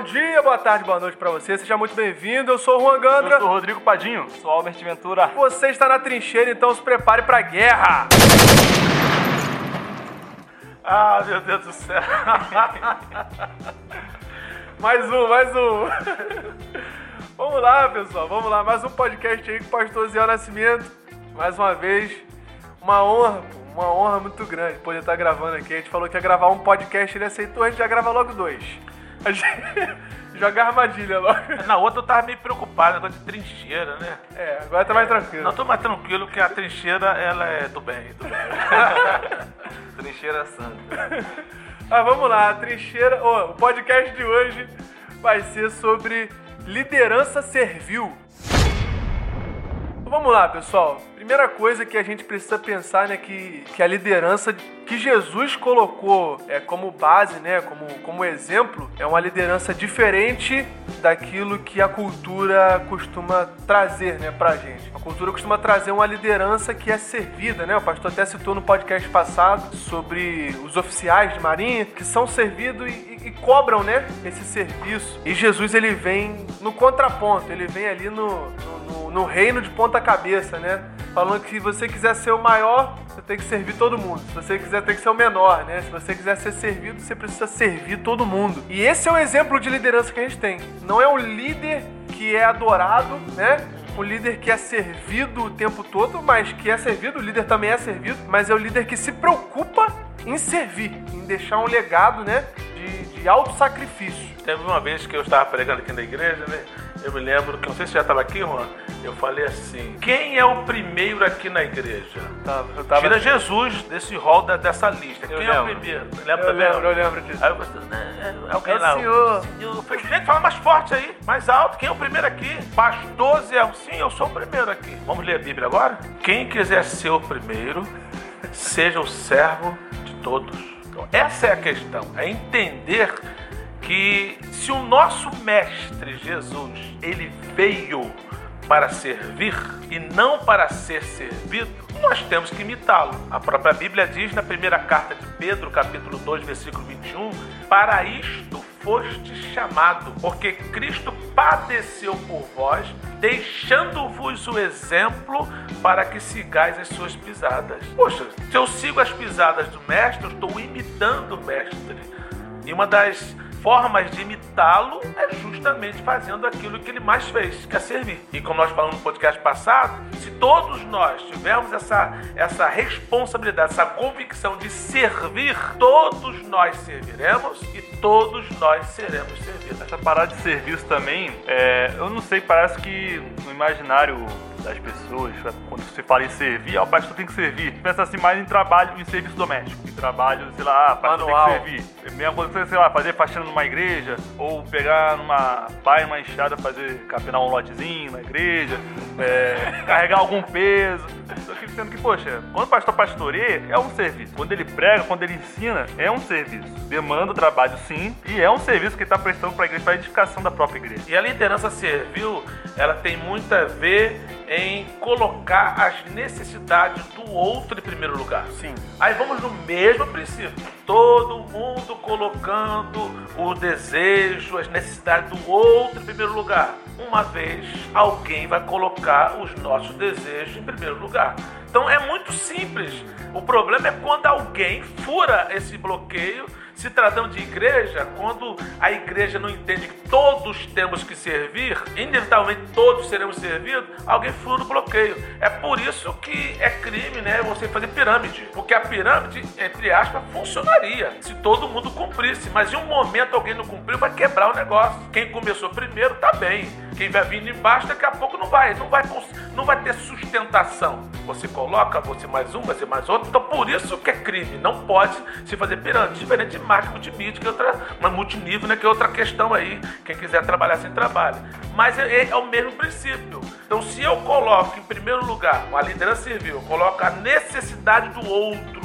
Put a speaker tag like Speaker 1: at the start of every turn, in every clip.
Speaker 1: Bom dia, boa tarde, boa noite pra você. Seja muito bem-vindo. Eu sou o Juan Gandra.
Speaker 2: Eu sou o Rodrigo Padinho.
Speaker 3: Sou Albert Ventura.
Speaker 1: Você está na trincheira, então se prepare pra guerra.
Speaker 2: Ah, meu Deus do céu.
Speaker 1: mais um, mais um. vamos lá, pessoal, vamos lá. Mais um podcast aí com o pastor Zé Nascimento. Mais uma vez, uma honra, uma honra muito grande poder estar gravando aqui. A gente falou que ia gravar um podcast, ele aceitou, a gente já grava logo dois. A gente joga armadilha logo.
Speaker 2: Na outra eu tava meio preocupado, negócio de trincheira, né?
Speaker 1: É, agora tá mais tranquilo.
Speaker 2: Não, tô mais tranquilo que a trincheira, ela é do bem, do bem.
Speaker 3: Trincheira Santa.
Speaker 1: Ah, vamos lá, a trincheira. Oh, o podcast de hoje vai ser sobre liderança servil. Vamos lá, pessoal. Primeira coisa que a gente precisa pensar, né, que, que a liderança que Jesus colocou é, como base, né, como, como exemplo, é uma liderança diferente daquilo que a cultura costuma trazer, né, pra gente. A cultura costuma trazer uma liderança que é servida, né? O pastor até citou no podcast passado sobre os oficiais de marinha que são servidos e, e, cobram, né, esse serviço. E Jesus ele vem no contraponto, ele vem ali no, no, no reino de ponta cabeça, né? Falando que se você quiser ser o maior, você tem que servir todo mundo. Se você quiser, tem que ser o menor, né? Se você quiser ser servido, você precisa servir todo mundo. E esse é o exemplo de liderança que a gente tem. Não é o líder que é adorado, né? O líder que é servido o tempo todo, mas que é servido, o líder também é servido, mas é o líder que se preocupa em servir, em deixar um legado, né? De, de auto-sacrifício.
Speaker 2: Teve uma vez que eu estava pregando aqui na igreja, né? Eu me lembro que, não sei se já estava aqui, Juan, eu falei assim: quem é o primeiro aqui na igreja?
Speaker 1: Tava, eu tava
Speaker 2: Tira Jesus desse rol da- dessa lista. Quem é o
Speaker 3: lembro.
Speaker 2: primeiro? Lembra
Speaker 1: Eu
Speaker 2: também?
Speaker 1: lembro, eu lembro disso.
Speaker 2: Aí eu falei, né, é alguém
Speaker 1: É o
Speaker 2: lá.
Speaker 1: senhor.
Speaker 2: Eu falei, gente, fala mais forte aí, mais alto. Quem é o primeiro aqui? Pastor Zé. Sim, eu sou o primeiro aqui. Vamos ler a Bíblia agora? Quem quiser ser o primeiro, seja o servo todos. Então, essa é a questão. É entender que se o nosso mestre Jesus, ele veio para servir e não para ser servido, nós temos que imitá-lo. A própria Bíblia diz na primeira carta de Pedro, capítulo 2, versículo 21, para isto foste chamado, porque Cristo padeceu por vós, deixando-vos o exemplo para que sigais as suas pisadas. Poxa, se eu sigo as pisadas do mestre, eu estou imitando o mestre. E uma das formas de imitá-lo é justamente fazendo aquilo que ele mais fez, que é servir. E como nós falamos no podcast passado, se todos nós tivermos essa, essa responsabilidade, essa convicção de servir, todos nós serviremos e todos nós seremos servidos.
Speaker 3: Essa parada de serviço também, é, eu não sei, parece que no imaginário das pessoas, quando se fala em servir, ah, o pastor tem que servir. Pensa assim mais em trabalho, em serviço doméstico. Em trabalho, sei lá, ah, pastor
Speaker 1: Manual.
Speaker 3: tem que servir. É mesma coisa sei lá, fazer faxina numa igreja, ou pegar numa pá e uma enxada, fazer capinar um lotezinho na igreja, é, carregar algum peso. Só que sendo que, poxa, quando o pastor pastoreia, é um serviço. Quando ele prega, quando ele ensina, é um serviço. Demanda trabalho sim, e é um serviço que ele está prestando para a igreja, para a edificação da própria igreja.
Speaker 2: E a liderança servil, ela tem muito a ver em colocar as necessidades do outro em primeiro lugar.
Speaker 1: Sim.
Speaker 2: Aí vamos no mesmo princípio. Todo mundo colocando o desejo, as necessidades do outro em primeiro lugar. Uma vez alguém vai colocar os nossos desejos em primeiro lugar. Então é muito simples. O problema é quando alguém fura esse bloqueio. Se tratando de igreja, quando a igreja não entende que todos temos que servir, inevitavelmente todos seremos servidos, alguém fura o bloqueio. É por isso que é crime, né? Você fazer pirâmide. Porque a pirâmide, entre aspas, funcionaria se todo mundo cumprisse. Mas em um momento alguém não cumpriu, vai quebrar o negócio. Quem começou primeiro, tá bem. Quem vai vindo embaixo, daqui a pouco vai. Não vai, não vai ter sustentação. Você coloca, você mais um, você mais outro. Então por isso que é crime. Não pode se fazer pirâmide. Diferente de marketing multimídia, que é outra, uma multinível, né? Que é outra questão aí. Quem quiser trabalhar sem trabalho. Mas é, é o mesmo princípio. Então se eu coloco em primeiro lugar a liderança civil, eu coloco a necessidade do outro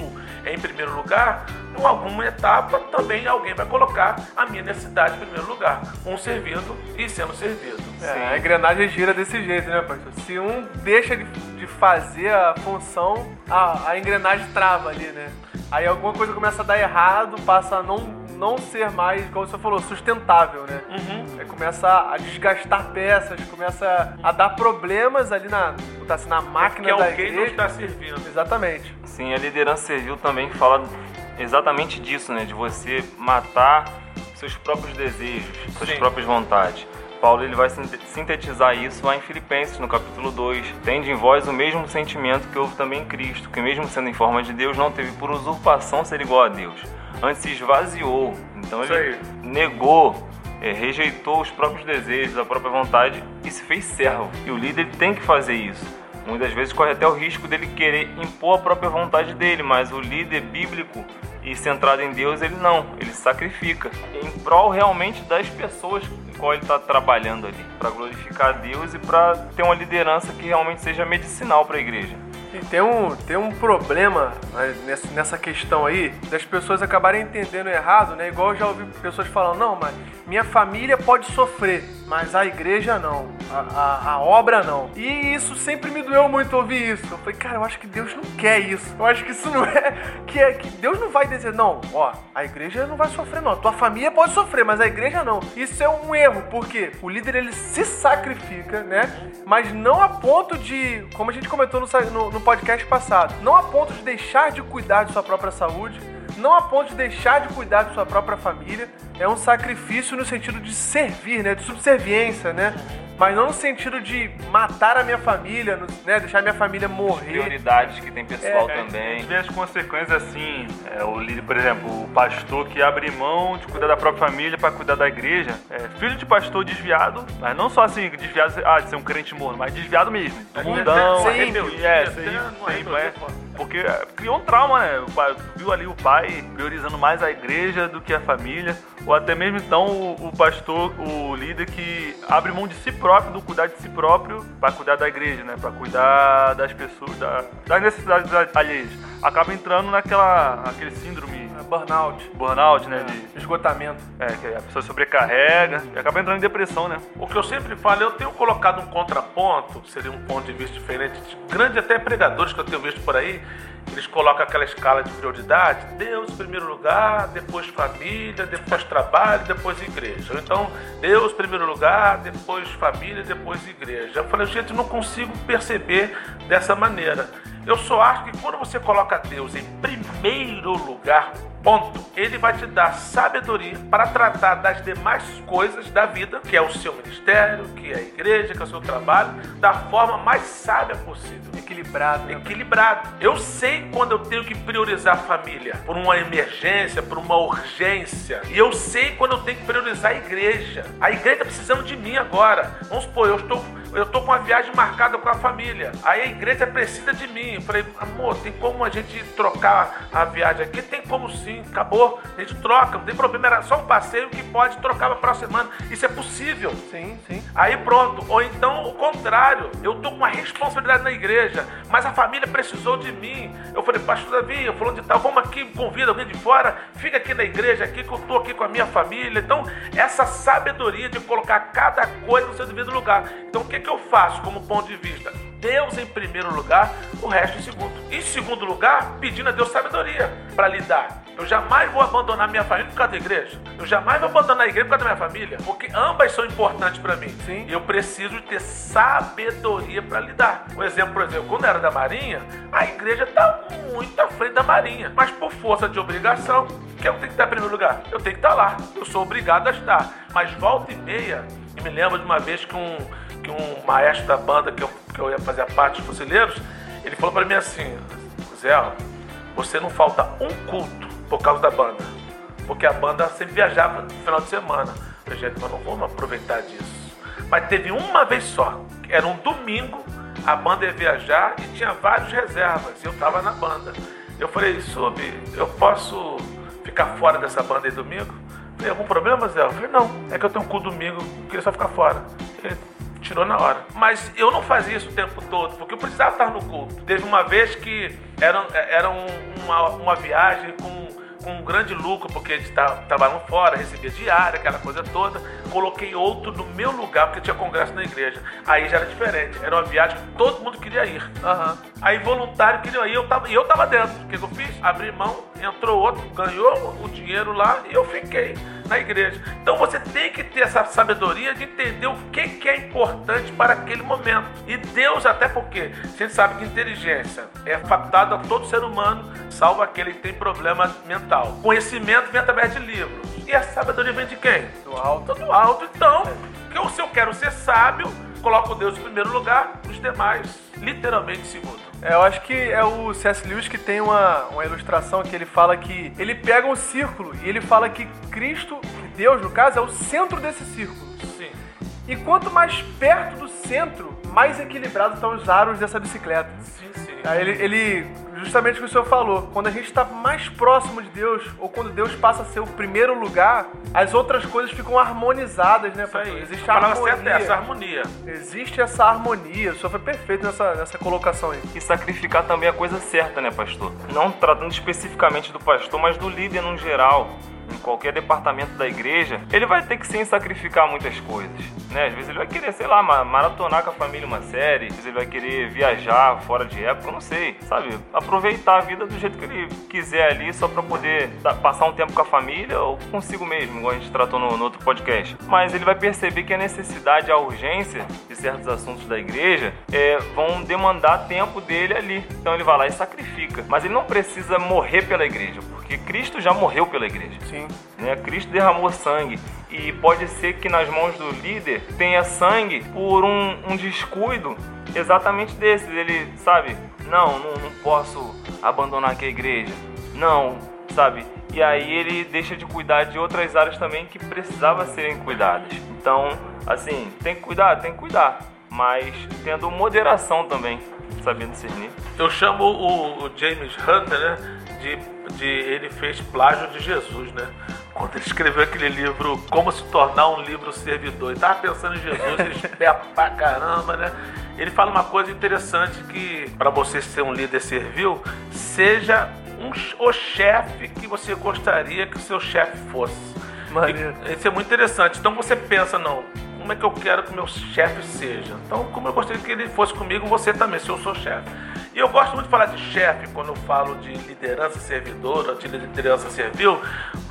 Speaker 2: em primeiro lugar, em alguma etapa também alguém vai colocar a minha necessidade em primeiro lugar. Um servindo e sendo servido.
Speaker 1: É, a engrenagem gira desse jeito, né, pastor? Se um deixa de, de fazer a função, a, a engrenagem trava ali, né? Aí alguma coisa começa a dar errado, passa a não, não ser mais, como você falou, sustentável, né?
Speaker 2: Uhum.
Speaker 1: Aí começa a desgastar peças, começa a dar problemas ali na, botar assim, na máquina
Speaker 2: Que
Speaker 1: da
Speaker 2: alguém não está servindo.
Speaker 1: Exatamente.
Speaker 4: Sim, a liderança servil também fala exatamente disso, né? De você matar seus próprios desejos, suas
Speaker 2: Sim.
Speaker 4: próprias vontades. Paulo ele vai sinte- sintetizar isso lá em Filipenses, no capítulo 2. Tende em vós o mesmo sentimento que houve também em Cristo, que mesmo sendo em forma de Deus, não teve por usurpação ser igual a Deus. Antes se esvaziou. Então
Speaker 2: Isso
Speaker 4: ele
Speaker 2: aí.
Speaker 4: negou, eh, rejeitou os próprios desejos, a própria vontade e se fez servo. E o líder ele tem que fazer isso. Muitas vezes corre até o risco dele querer impor a própria vontade dele, mas o líder bíblico e centrado em Deus, ele não, ele sacrifica em prol realmente das pessoas com qual ele está trabalhando ali, para glorificar Deus e para ter uma liderança que realmente seja medicinal para a igreja.
Speaker 1: E tem um, tem um problema né, nessa, questão aí das pessoas acabarem entendendo errado, né? Igual eu já ouvi pessoas falando, não, mas minha família pode sofrer, mas a igreja não, a, a, a obra não. E isso sempre me doeu muito ouvir isso. Eu falei, cara, eu acho que Deus não quer isso. Eu acho que isso não é. Que, é, que Deus não vai dizer, não, ó, a igreja não vai sofrer, não. Tua família pode sofrer, mas a igreja não. Isso é um erro, porque o líder ele se sacrifica, né? Mas não a ponto de, como a gente comentou no, no, no podcast passado, não a ponto de deixar de cuidar de sua própria saúde, não a ponto de deixar de cuidar de sua própria família. É um sacrifício no sentido de servir, né? De subserviência, né? Mas não no sentido de matar a minha família, né? Deixar a minha família morrer.
Speaker 4: Prioridades que tem pessoal
Speaker 1: É,
Speaker 3: A
Speaker 4: também.
Speaker 3: gente vê as consequências assim, é, o por exemplo, o pastor que abre mão de cuidar da própria família para cuidar da igreja, é, filho de pastor desviado, mas não só assim, desviado ah, de ser um crente morno, mas desviado mesmo, mundão,
Speaker 1: Sim,
Speaker 3: rebeldia, é,
Speaker 2: rebeldia,
Speaker 3: sim,
Speaker 2: uma
Speaker 3: sim,
Speaker 2: rebeldia
Speaker 3: é.
Speaker 2: forte.
Speaker 3: Porque é, criou um trauma, né? O pai, viu ali o pai priorizando mais a igreja do que a família, ou até mesmo então o, o pastor, o líder que abre mão de si próprio, do cuidar de si próprio, para cuidar da igreja, né? Para cuidar das pessoas, da- das necessidades alheias. Acaba entrando naquela aquele síndrome
Speaker 1: Burnout,
Speaker 3: burnout, né? De,
Speaker 1: esgotamento.
Speaker 3: é, que a pessoa sobrecarrega e acaba entrando em depressão, né?
Speaker 2: O que eu sempre falo, eu tenho colocado um contraponto, seria um ponto de vista diferente, de grande até pregadores que eu tenho visto por aí, eles colocam aquela escala de prioridade, Deus em primeiro lugar, depois família, depois trabalho, depois igreja. Então, Deus em primeiro lugar, depois família, depois igreja. Eu falei, gente, não consigo perceber dessa maneira. Eu só acho que quando você coloca Deus em primeiro lugar, ponto, ele vai te dar sabedoria para tratar das demais coisas da vida, que é o seu ministério, que é a igreja, que é o seu trabalho, da forma mais sábia possível.
Speaker 1: Equilibrado, né?
Speaker 2: Equilibrado. Eu sei quando eu tenho que priorizar a família por uma emergência, por uma urgência. E eu sei quando eu tenho que priorizar a igreja. A igreja está precisando de mim agora. Vamos supor, eu estou, eu estou com uma viagem marcada com a família. Aí a igreja precisa de mim. Eu falei, amor, tem como a gente trocar a viagem aqui? Tem como sim, acabou. A gente troca, não tem problema. Era só um passeio que pode trocar para a próxima semana. Isso é possível.
Speaker 1: Sim, sim.
Speaker 2: Aí pronto. Ou então o contrário. Eu tô com uma responsabilidade na igreja, mas a família precisou de mim. Eu falei, pastor Davi, eu falando de tal, vamos aqui, convida alguém de fora, fica aqui na igreja, aqui que eu tô aqui com a minha família. Então, essa sabedoria de colocar cada coisa no seu devido lugar. Então, o que, que eu faço como ponto de vista? Deus em primeiro lugar, o resto em segundo. Em segundo lugar, pedindo a Deus sabedoria para lidar. Eu jamais vou abandonar minha família por causa da igreja. Eu jamais vou abandonar a igreja por causa da minha família. Porque ambas são importantes para mim.
Speaker 1: Sim.
Speaker 2: E eu preciso ter sabedoria para lidar. Um exemplo, por exemplo, quando eu era da Marinha, a igreja está muito à frente da Marinha. Mas por força de obrigação, que eu tenho que estar em primeiro lugar? Eu tenho que estar lá. Eu sou obrigado a estar. Mas volta e meia, e me lembro de uma vez que um, que um maestro da banda que eu, que eu ia fazer a parte dos fuzileiros, ele falou para mim assim, Zé, você não falta um culto por causa da banda. Porque a banda sempre viajava no final de semana. Eu gente, mas não vamos aproveitar disso. Mas teve uma vez só, era um domingo, a banda ia viajar e tinha vários reservas. E eu tava na banda. Eu falei, Sub, eu posso ficar fora dessa banda aí domingo? Falei, algum problema, Zé? Eu falei, não, é que eu tenho um cu domingo, eu queria só ficar fora. Ele tirou na hora. Mas eu não fazia isso o tempo todo, porque eu precisava estar no culto. Teve uma vez que era, era um- uma, uma viagem com com um grande lucro, porque eles ta- trabalham fora, recebia diária, aquela coisa toda. Coloquei outro no meu lugar, porque tinha congresso na igreja. Aí já era diferente. Era uma viagem que todo mundo queria ir.
Speaker 1: Aham.
Speaker 2: Aí voluntário queria ir, eu tava, e eu tava dentro. O que, que eu fiz? Abri mão, entrou outro, ganhou o dinheiro lá e eu fiquei na igreja. Então você tem que ter essa sabedoria de entender o que, que é importante para aquele momento. E Deus, até porque a gente sabe que inteligência é facultado a todo ser humano, salvo aquele que tem problema mental. Conhecimento vem através de livros. E a sabedoria vem de quem?
Speaker 1: Do alto.
Speaker 2: Do alto, então. Que se eu quero ser sábio, coloco Deus em primeiro lugar, os demais, literalmente, em segundo.
Speaker 1: É, eu acho que é o C.S. Lewis que tem uma, uma ilustração que ele fala que ele pega um círculo e ele fala que Cristo, que Deus no caso, é o centro desse círculo.
Speaker 2: Sim.
Speaker 1: E quanto mais perto do centro, mais equilibrados estão os aros dessa bicicleta.
Speaker 2: Sim, sim.
Speaker 1: Aí ele, ele, justamente o que o senhor falou, quando a gente está mais próximo de Deus, ou quando Deus passa a ser o primeiro lugar, as outras coisas ficam harmonizadas, né,
Speaker 2: Isso
Speaker 1: pastor?
Speaker 2: aí.
Speaker 1: Existe
Speaker 2: a
Speaker 1: a
Speaker 2: palavra certa é
Speaker 1: harmonia.
Speaker 2: essa, harmonia.
Speaker 1: Existe essa harmonia. O senhor foi perfeito nessa, nessa colocação aí.
Speaker 4: E sacrificar também é a coisa certa, né, pastor? Não tratando especificamente do pastor, mas do líder no geral. Em qualquer departamento da igreja, ele vai ter que sim sacrificar muitas coisas, né? Às vezes ele vai querer, sei lá, ma- maratonar com a família uma série, às vezes ele vai querer viajar fora de época, não sei, sabe? Aproveitar a vida do jeito que ele quiser ali, só pra poder passar um tempo com a família ou consigo mesmo, igual a gente tratou no, no outro podcast. Mas ele vai perceber que a necessidade, a urgência de certos assuntos da igreja é, vão demandar tempo dele ali. Então ele vai lá e sacrifica. Mas ele não precisa morrer pela igreja, porque Cristo já morreu pela igreja.
Speaker 1: Sim.
Speaker 4: Né? Cristo derramou sangue e pode ser que nas mãos do líder tenha sangue por um, um descuido exatamente desses. Ele, sabe, não, não, não posso abandonar aqui a igreja. Não, sabe? E aí ele deixa de cuidar de outras áreas também que precisavam serem cuidadas. Então, assim, tem que cuidar, tem que cuidar, mas tendo moderação também, sabendo discernir.
Speaker 2: Eu chamo o, o James Hunter, né? De, de. Ele fez plágio de Jesus, né? Quando ele escreveu aquele livro Como se tornar um livro servidor. Ele tava pensando em Jesus, ele espera pra caramba, né? Ele fala uma coisa interessante que para você ser um líder servil, seja um, o chefe que você gostaria que o seu chefe fosse.
Speaker 1: Maneiro.
Speaker 2: E- Isso é muito interessante. Então você pensa, não, como é que eu quero que o meu chefe seja? Então, como eu gostaria que ele fosse comigo, você também, se eu sou chefe. E eu gosto muito de falar de chefe quando eu falo de liderança servidora, de liderança servil,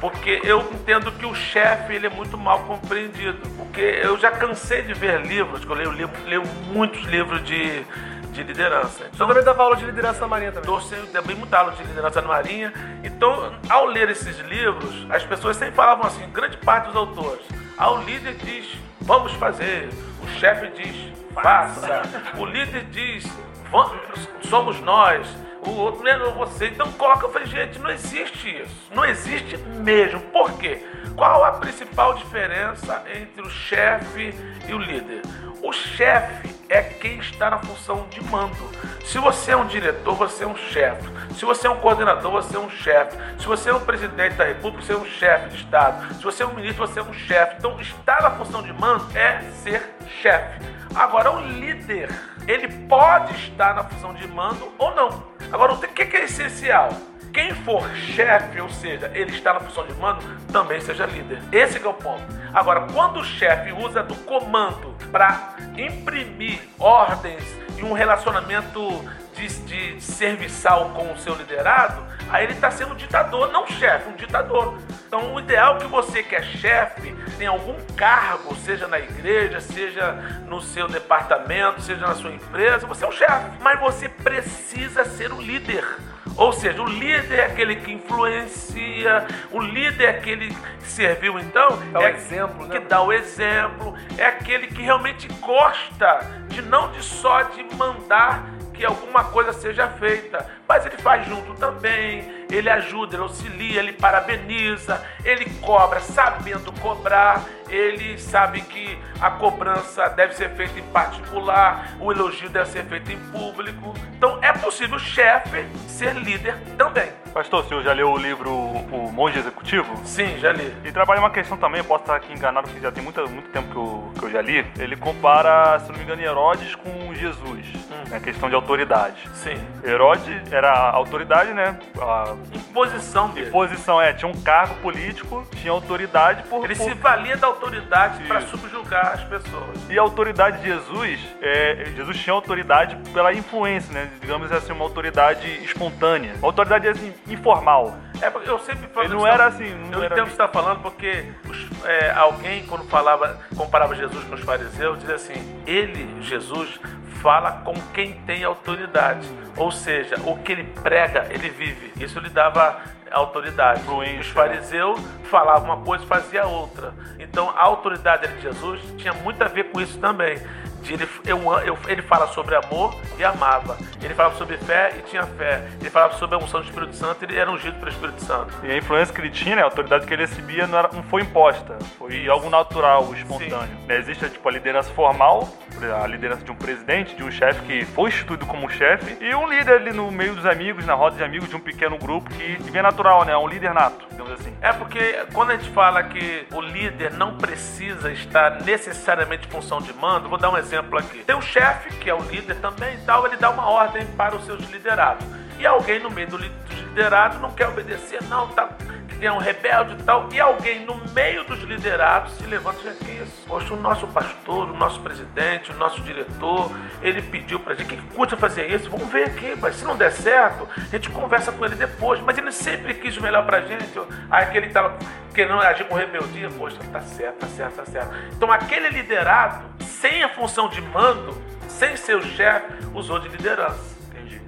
Speaker 2: porque eu entendo que o chefe ele é muito mal compreendido. Porque eu já cansei de ver livros, que eu leio, livro- leio muitos livros de, de liderança. Então,
Speaker 1: também dava aula de liderança na Marinha também.
Speaker 2: Dou sempre também muita aula de liderança na Marinha. Então, ao ler esses livros, as pessoas sempre falavam assim, grande parte dos autores. Ao líder diz, vamos fazer. O chefe diz, faça. O líder diz, "Vamos- somos nós. O outro não é você. Então coloca, eu falei, gente, não existe isso. Não existe mesmo. Por quê? Qual a principal diferença entre o chefe e o líder? O chefe é quem está na função de mando. Se você é um diretor, você é um chefe. Se você é um coordenador, você é um chefe. Se você é um presidente da república, você é um chefe de Estado. Se você é um ministro, você é um chefe. Então, estar na função de mando é ser chefe. Agora, o líder, ele pode estar na função de mando ou não. Agora, o que é essencial? Quem for chefe, ou seja, ele está na função de mando, também seja líder. Esse é o ponto. Agora, quando o chefe usa do comando para imprimir ordens e um relacionamento de, de serviçal com o seu liderado, aí ele está sendo um ditador, não chefe, um ditador. Então, o ideal é que você que é chefe tenha algum cargo, seja na igreja, seja no seu departamento, seja na sua empresa, você é um chefe. Mas você precisa ser o líder. Ou seja, o líder é aquele que influencia, o líder é aquele que serviu então,
Speaker 1: Dá o
Speaker 2: é
Speaker 1: exemplo, né?
Speaker 2: que dá o exemplo, é aquele que realmente gosta de não de só de mandar que alguma coisa seja feita, mas ele faz junto também, ele ajuda, ele auxilia, ele parabeniza, ele cobra sabendo cobrar, ele sabe que a cobrança deve ser feita em particular, o elogio deve ser feito em público. Então é possível o chefe ser líder também.
Speaker 3: Pastor, o senhor já leu o livro O Monge Executivo?
Speaker 2: Sim, já li.
Speaker 3: E trabalha uma questão também, eu posso estar aqui enganado, porque já tem muito, muito tempo que eu, que eu já li. Ele compara, se não me engano, Herodes com Jesus, na questão de autoridade.
Speaker 2: Sim.
Speaker 3: Herodes era a autoridade, né? A
Speaker 2: Imposição dele.
Speaker 3: posição é, tinha um cargo político, tinha autoridade por.
Speaker 2: Ele
Speaker 3: por-
Speaker 2: se valia da autoridade para subjugar as pessoas.
Speaker 3: E a autoridade de Jesus, é, Jesus tinha autoridade pela influência, né? Digamos assim, uma autoridade espontânea. Uma autoridade assim, informal.
Speaker 2: É, porque eu sempre falo
Speaker 3: Ele não era assim, não
Speaker 2: eu
Speaker 3: era-
Speaker 2: entendo o que você está falando, porque os- é, alguém, quando falava, comparava Jesus com os fariseus, dizia assim: ele, Jesus, fala com quem tem autoridade. Ou seja, o que ele prega, ele vive. Isso lhe dava autoridade.
Speaker 3: Influência,
Speaker 2: Os fariseus falavam uma coisa e fazia outra. Então a autoridade de Jesus tinha muito a ver com isso também. Ele, eu, eu- ele fala sobre amor e amava. Ele falava sobre fé e tinha fé. Ele falava sobre a unção do Espírito Santo e ele era ungido pelo Espírito Santo.
Speaker 3: E a influência que ele tinha, né, a autoridade que ele recebia não, era- não foi imposta, foi algo natural, espontâneo. Né, Existe tipo, a liderança formal, a liderança de um presidente, de um chefe que foi instituído como chefe, e um líder ali no meio dos amigos, na roda de amigos de um pequeno grupo que, que vem natural, né? Um líder nato, digamos assim.
Speaker 2: É porque quando a gente fala que o líder não precisa estar necessariamente em função de mando, vou dar um exemplo aqui. Tem um chefe, que é o líder também e tal, ele dá uma ordem para os seus liderados. E alguém no meio dos liderados não quer obedecer, não, tá, que é um rebelde e tal. E alguém no meio dos liderados se levanta e diz, que isso? Poxa, o nosso pastor, o nosso presidente, o nosso diretor, ele pediu pra gente, que que custa fazer isso? Vamos ver aqui, mas se não der certo, a gente conversa com ele depois. Mas ele sempre quis o melhor pra gente. Aí aquele tava querendo agir com rebeldia, poxa, tá certo, tá certo, tá certo. Então aquele liderado, sem a função de mando, sem ser o chefe, usou de liderança.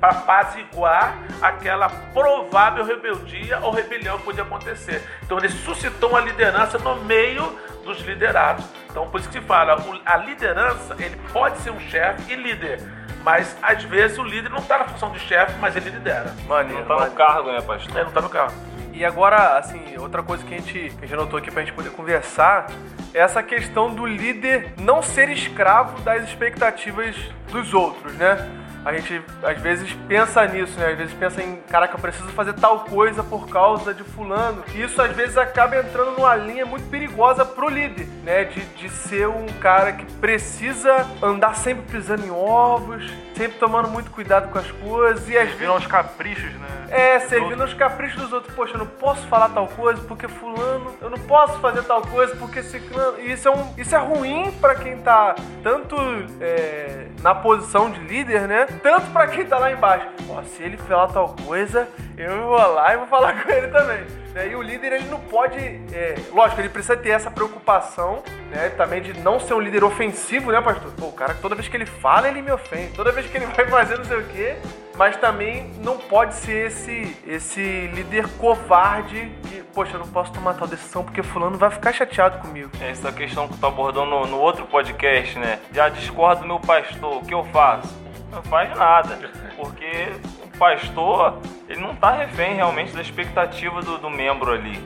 Speaker 2: Para apaziguar aquela provável rebeldia ou rebelião que podia acontecer. Então ele suscitou uma liderança no meio dos liderados. Então por isso que se fala, a liderança, ele pode ser um chefe e líder. Mas às vezes o líder não está na função de chefe, mas ele lidera.
Speaker 1: Maneiro,
Speaker 4: Não tá no cargo, né, pastor?
Speaker 2: Ele não está no carro.
Speaker 1: E agora, assim, outra coisa que a gente, que a gente anotou aqui pra gente poder conversar é essa questão do líder não ser escravo das expectativas dos outros, né? A gente às vezes pensa nisso, né? Às vezes pensa em, caraca, eu preciso fazer tal coisa por causa de fulano. E isso às vezes acaba entrando numa linha muito perigosa pro líder, né? De, de ser um cara que precisa andar sempre pisando em ovos, sempre tomando muito cuidado com as coisas e às vezes
Speaker 3: Viram aos caprichos, né?
Speaker 1: é, servindo aos caprichos dos outros. Poxa, eu não posso falar tal coisa porque fulano, eu não posso fazer tal coisa porque ciclano. E isso é, um, isso é ruim pra quem tá tanto é, na posição de líder, né? Tanto pra quem tá lá embaixo. Ó, se ele falar tal coisa, eu vou lá e vou falar com ele também. E o líder, ele não pode. é, lógico, ele precisa ter essa preocupação, né? Também de não ser um líder ofensivo, né, pastor? Pô, o cara, toda vez que ele fala, ele me ofende. Toda vez que ele vai fazer não sei o quê. Mas também não pode ser esse, esse líder covarde que, poxa, eu não posso tomar tal decisão porque fulano vai ficar chateado comigo.
Speaker 4: Essa questão que tu abordou no, no outro podcast, né? Já discordo do meu pastor, o que eu faço? Não faz nada. Porque o pastor, ele não tá refém realmente da expectativa do, do membro ali.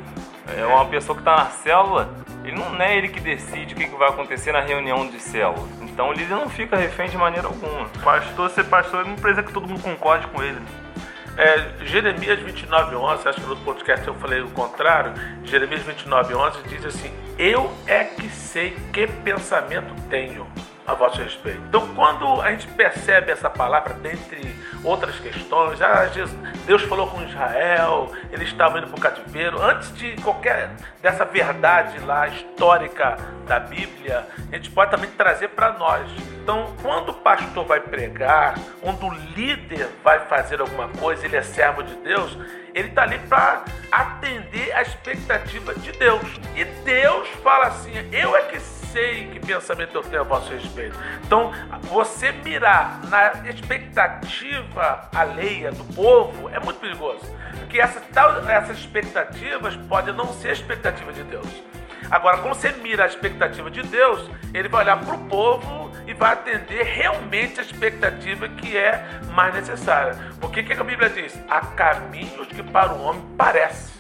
Speaker 4: É uma pessoa que tá na célula, ele não é ele que decide o que, que vai acontecer na reunião de célula. Então líder não fica refém de maneira alguma.
Speaker 3: Pastor ser pastor não precisa que todo mundo concorde com ele.
Speaker 2: É, Jeremias 29, 11, acho que no podcast eu falei o contrário. Jeremias 29, 11 diz assim: Eu é que sei que pensamento tenho a vosso respeito. Então, quando a gente percebe essa palavra, dentre outras questões, ah, Jesus- Deus falou com Israel, eles estavam indo para o cativeiro, antes de qualquer dessa verdade lá histórica da Bíblia, a gente pode também trazer para nós. Então, quando o pastor vai pregar, quando o líder vai fazer alguma coisa, ele é servo de Deus, ele está ali para atender a expectativa de Deus. E Deus fala assim: Eu é que sei que pensamento eu tenho a vosso respeito. Então, você mirar na expectativa alheia do povo é muito perigoso. Porque essa, tal- essas expectativas podem não ser expectativa de Deus. Agora, quando você mira a expectativa de Deus, ele vai olhar para o povo e vai atender realmente a expectativa que é mais necessária. Porque o que a Bíblia diz? Há caminhos que para o homem parecem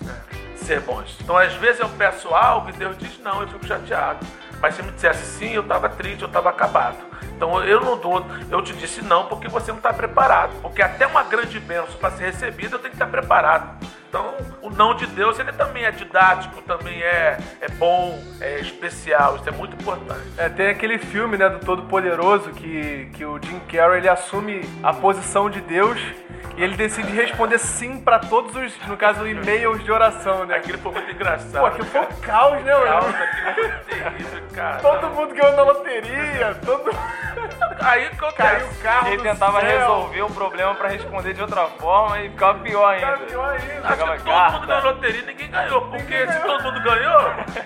Speaker 2: ser bons. Então, às vezes eu peço algo e Deus diz não, eu fico chateado. Mas se me dissesse sim, eu estava triste, eu estava acabado. Então eu não dou, eu te disse não porque você não está preparado. Porque até uma grande bênção para ser recebida eu tenho que estar preparado. Então o não de Deus, ele também é didático, também é, é bom, é especial. Isso é muito importante.
Speaker 1: É, tem aquele filme, né, do Todo-Poderoso que, que o Jim Carrey ele assume a posição de Deus e ele decide responder sim pra todos os, no caso, e-mails de oração, né?
Speaker 2: Aquilo foi muito engraçado.
Speaker 1: Pô, aquilo foi um caos, né,
Speaker 2: Caos,
Speaker 1: mano?
Speaker 2: aquilo foi terrível, cara.
Speaker 1: Todo mundo ganhou na loteria, todo
Speaker 2: Aí acontece.
Speaker 1: caiu o carro
Speaker 4: Ele tentava
Speaker 1: céu.
Speaker 4: resolver o problema pra responder de outra forma e ficava pior ainda.
Speaker 1: Cara, pior ainda.
Speaker 2: Acho que todo mundo ganhou loteria, ninguém ganhou. Porque se todo mundo ganhou,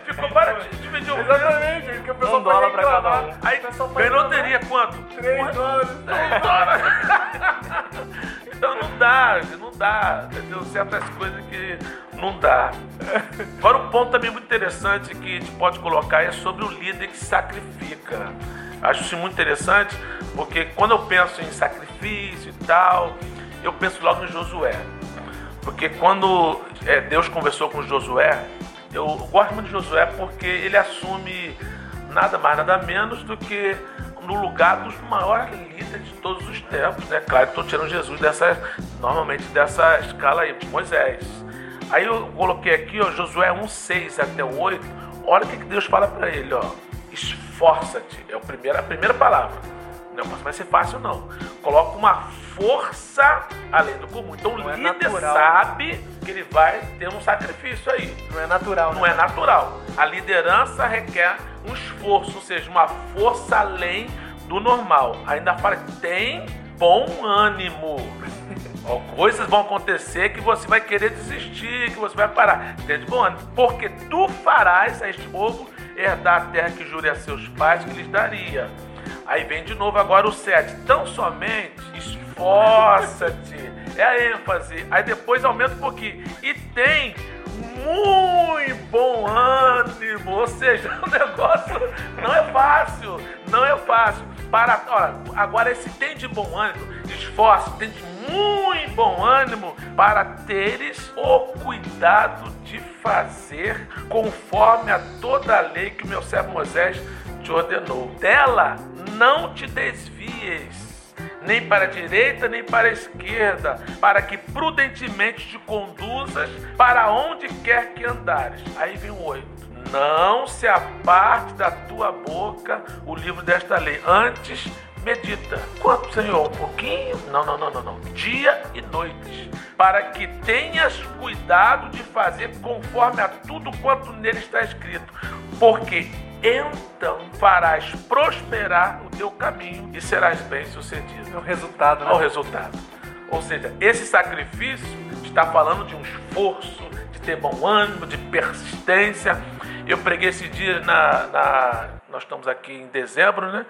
Speaker 2: ficou de dividir o
Speaker 1: Exatamente, porque o pessoal
Speaker 4: Um dólar pra cada um.
Speaker 2: Aí ganhou loteria quanto?
Speaker 1: 3 dólares.
Speaker 2: Então não dá, não dá, entendeu? Certas coisas que não dá. Agora um ponto também muito interessante que a gente pode colocar é sobre o líder que sacrifica. Acho isso muito interessante, porque quando eu penso em sacrifício e tal, eu penso logo em Josué. Porque quando é, Deus conversou com Josué, eu gosto muito de Josué porque ele assume nada mais, nada menos do que no lugar dos maiores líderes de todos os tempos, né? Claro, estou tirando Jesus dessa, normalmente dessa escala aí, Moisés. Aí eu coloquei aqui, ó, Josué 1,6 até o 8. Olha o que que Deus fala para ele, ó. Esforça-te. É o primeiro, a primeira palavra. Não vai ser fácil, não. Coloca uma força além do comum. Então o
Speaker 1: Não é
Speaker 2: líder
Speaker 1: natural.
Speaker 2: sabe que ele vai ter um sacrifício aí.
Speaker 1: Não é natural, né?
Speaker 2: Não é natural. A liderança requer um esforço, ou seja, uma força além do normal. Ainda fala tem bom ânimo. Ó, Coisas vão acontecer que você vai querer desistir, que você vai parar. Tem de bom ânimo. Porque tu farás a este povo herdar a terra que jurei a seus pais que lhes daria. Aí vem de novo agora o 7. Tão somente esforça-te. É a ênfase. Aí depois aumenta um pouquinho. E tem muito bom ânimo. Ou seja, o negócio não é fácil. Não é fácil. Para, olha, agora esse tem de bom ânimo, esforço, tem de muito bom ânimo para teres o cuidado de fazer conforme a toda a lei que o meu servo Moisés te ordenou. Dela não te desvies nem para a direita, nem para a esquerda, para que prudentemente te conduzas para onde quer que andares. Aí vem o 8. Não se aparte da tua boca o livro desta lei. Antes, medita. Quanto, Senhor? Um pouquinho? Não, não, não, não, não. Dia e noite. Para que tenhas cuidado de fazer conforme a tudo quanto nele está escrito. Porque então farás prosperar o teu caminho e serás bem-sucedido
Speaker 1: É o resultado, né?
Speaker 2: ao resultado. Ou seja, esse sacrifício está falando de um esforço, de ter bom ânimo, de persistência. Eu preguei esse dia na, na- Nós estamos aqui em dezembro, né?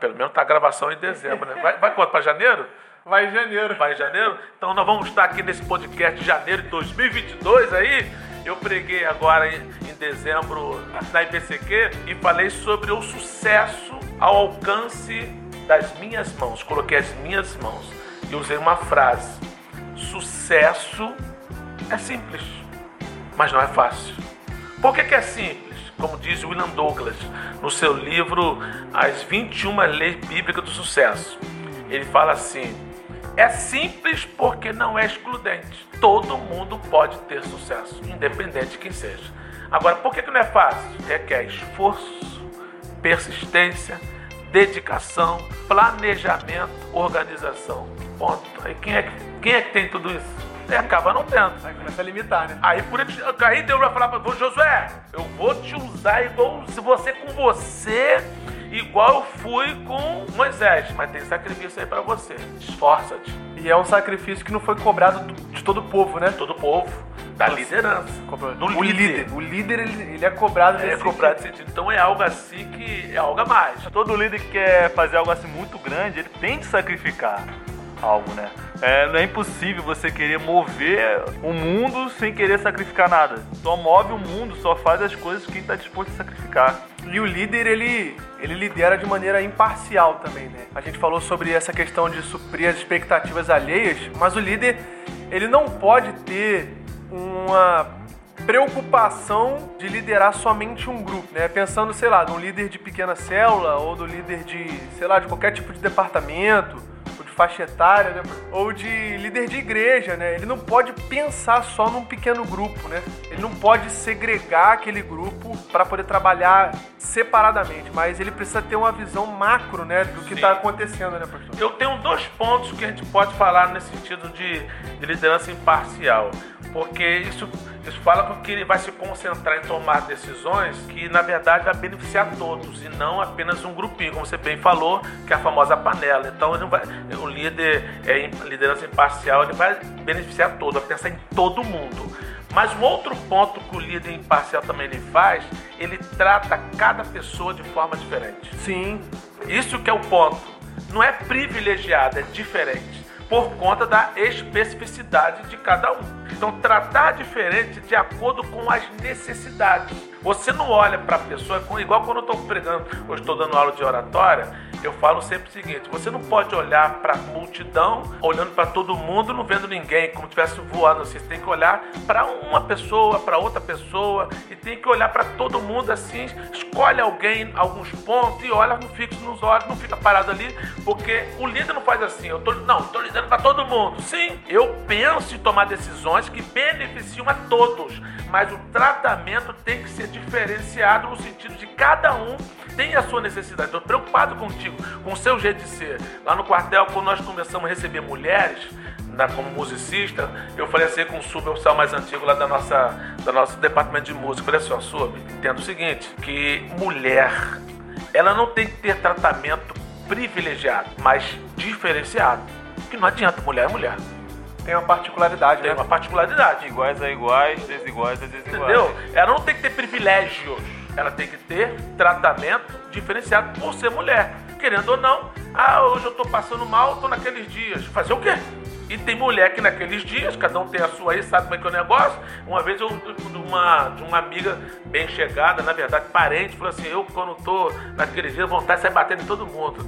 Speaker 2: Pelo menos está a gravação em dezembro, né? Vai, vai quanto? Para janeiro?
Speaker 1: Vai em janeiro.
Speaker 2: Vai em janeiro? Então nós vamos estar aqui nesse podcast de janeiro de 2022 aí. Eu preguei agora em, em dezembro na IPCQ e falei sobre o sucesso ao alcance das minhas mãos. Coloquei as minhas mãos e usei uma frase: sucesso é simples, mas não é fácil. Por que, que é simples? Como diz William Douglas no seu livro As 21 Leis Bíblicas do Sucesso. Ele fala assim: é simples porque não é excludente. Todo mundo pode ter sucesso, independente de quem seja. Agora, por que, não é fácil? Requer esforço, persistência, dedicação, planejamento, organização. Ponto. Aí quem é que, quem é que tem tudo isso? É, acaba não tendo.
Speaker 1: Aí começa a limitar, né?
Speaker 2: Aí por aí Deus vai falar para você, Josué, eu vou te usar igual se você com você, igual eu fui com Moisés, mas tem sacrifício aí para você. Esforça-te.
Speaker 1: E é um sacrifício que não foi cobrado do- de todo o povo, né?
Speaker 2: Todo o povo da liderança, do
Speaker 1: o líder. O líder, ele, ele é cobrado
Speaker 2: É
Speaker 1: nesse
Speaker 2: cobrado
Speaker 1: sentido.
Speaker 2: nesse sentido. Então é algo assim que é algo a mais.
Speaker 3: Todo líder que quer fazer algo assim muito grande, ele tem que sacrificar algo, né? É, não é impossível você querer mover o mundo sem querer sacrificar nada. Só move o mundo, só faz as coisas quem está disposto a sacrificar.
Speaker 1: E o líder, ele, ele lidera de maneira imparcial também, né? A gente falou sobre essa questão de suprir as expectativas alheias, mas o líder, ele não pode ter uma preocupação de liderar somente um grupo, né? Pensando, sei lá, num líder de pequena célula ou do líder de, sei lá, de qualquer tipo de departamento de faixa etária, né? Ou de líder de igreja, né? Ele não pode pensar só num pequeno grupo, né? Ele não pode segregar aquele grupo para poder trabalhar separadamente, mas ele precisa ter uma visão macro, né, do que está acontecendo, né, pastor?
Speaker 2: Eu tenho dois pontos que a gente pode falar nesse sentido de, de liderança imparcial, porque isso isso fala que ele vai se concentrar em tomar decisões que, na verdade, vai beneficiar todos e não apenas um grupinho, como você bem falou, que é a famosa panela. Então, ele não vai, o líder, é, liderança imparcial, ele vai beneficiar todos, vai pensar em todo mundo. Mas um outro ponto que o líder imparcial também ele faz, ele trata cada pessoa de forma diferente.
Speaker 1: Sim.
Speaker 2: Isso que é o ponto. Não é privilegiado, é diferente por conta da especificidade de cada um. Então, tratar diferente de acordo com as necessidades. Você não olha para a pessoa, igual quando eu estou pregando, ou estou dando aula de oratória, eu falo sempre o seguinte: você não pode olhar para a multidão, olhando para todo mundo, não vendo ninguém, como tivesse voando assim. Você tem que olhar para uma pessoa, para outra pessoa, e tem que olhar para todo mundo assim. Escolhe alguém, alguns pontos, e olha no fixo nos olhos, não fica parado ali, porque o líder não faz assim. Eu tô, não, estou liderando para todo mundo. Sim, eu penso em tomar decisões que beneficiam a todos, mas o tratamento tem que ser diferenciado no sentido de cada um tem a sua necessidade. Estou preocupado contigo, com o seu jeito de ser. Lá no quartel, quando nós começamos a receber mulheres, na, como musicista, eu falei assim com o Sub, o sal mais antigo lá da nossa, do nosso departamento de música. Eu falei assim, ó, Sub, entenda o seguinte, que mulher, ela não tem que ter tratamento privilegiado, mas diferenciado. Que não adianta, mulher é mulher.
Speaker 1: Tem uma particularidade,
Speaker 2: Tem
Speaker 1: né?
Speaker 2: uma particularidade.
Speaker 4: Iguais a iguais, desiguais a desiguais.
Speaker 2: Entendeu? Ela não tem que ter privilégios. Ela tem que ter tratamento diferenciado por ser mulher. Querendo ou não, ah, hoje eu tô passando mal, tô naqueles dias. Fazer o quê? E tem mulher que naqueles dias, cada um tem a sua aí, sabe como é que é o negócio. Uma vez eu, de uma, de uma amiga bem chegada, na verdade, parente, falou assim: eu quando tô naquele dia, vontade de sair batendo em todo mundo.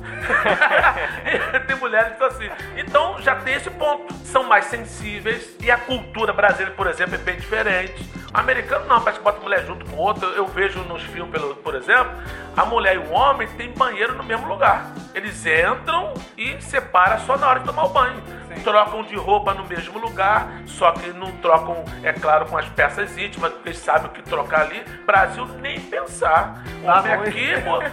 Speaker 2: tem mulheres que estão assim. Então já tem esse ponto. São mais sensíveis e a cultura brasileira, por exemplo, é bem diferente. Americano não, parece que bota mulher junto com outra. Eu vejo nos filmes, por exemplo, a mulher e o homem têm banheiro no mesmo lugar. Eles entram e separam só na hora de tomar o banho. Trocam de roupa no mesmo lugar, só que não trocam, é claro, com as peças íntimas, porque eles sabem o que trocar ali. Brasil nem pensar. Homem aqui,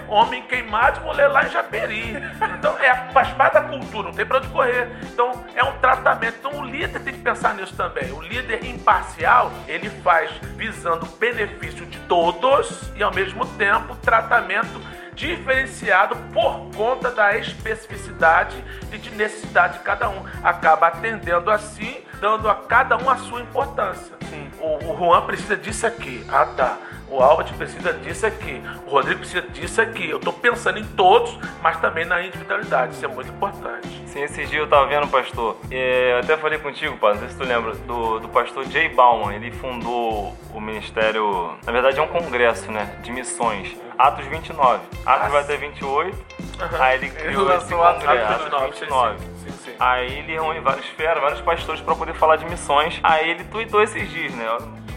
Speaker 2: homem queimado, mulher lá em Japeri. Então é, faz parte da cultura, não tem pra onde correr. Então é um tratamento. Então o líder tem que pensar nisso também. O líder imparcial, ele faz visando o benefício de todos e ao mesmo tempo tratamento diferenciado por conta da especificidade e de necessidade de cada um. Acaba atendendo assim, dando a cada um a sua importância. Sim. O, o Juan precisa disso aqui. Ah, tá. O Albert precisa disso aqui. O Rodrigo precisa disso aqui. Eu estou pensando em todos, mas também na individualidade. Isso é muito importante.
Speaker 4: Sim, esses dias eu estava vendo, pastor. Eu até falei contigo, pai, não sei se tu lembra, do, do pastor Jay Bauman. Ele fundou o ministério. Na verdade, é um congresso, né? De missões. Atos 29. Atos vai até 28. Uhum. Aí ele criou esse congresso. Atos 29. 29. Sim, sim. Aí ele reúne vários feras, vários pastores para poder falar de missões. Aí ele tweetou esses dias, né?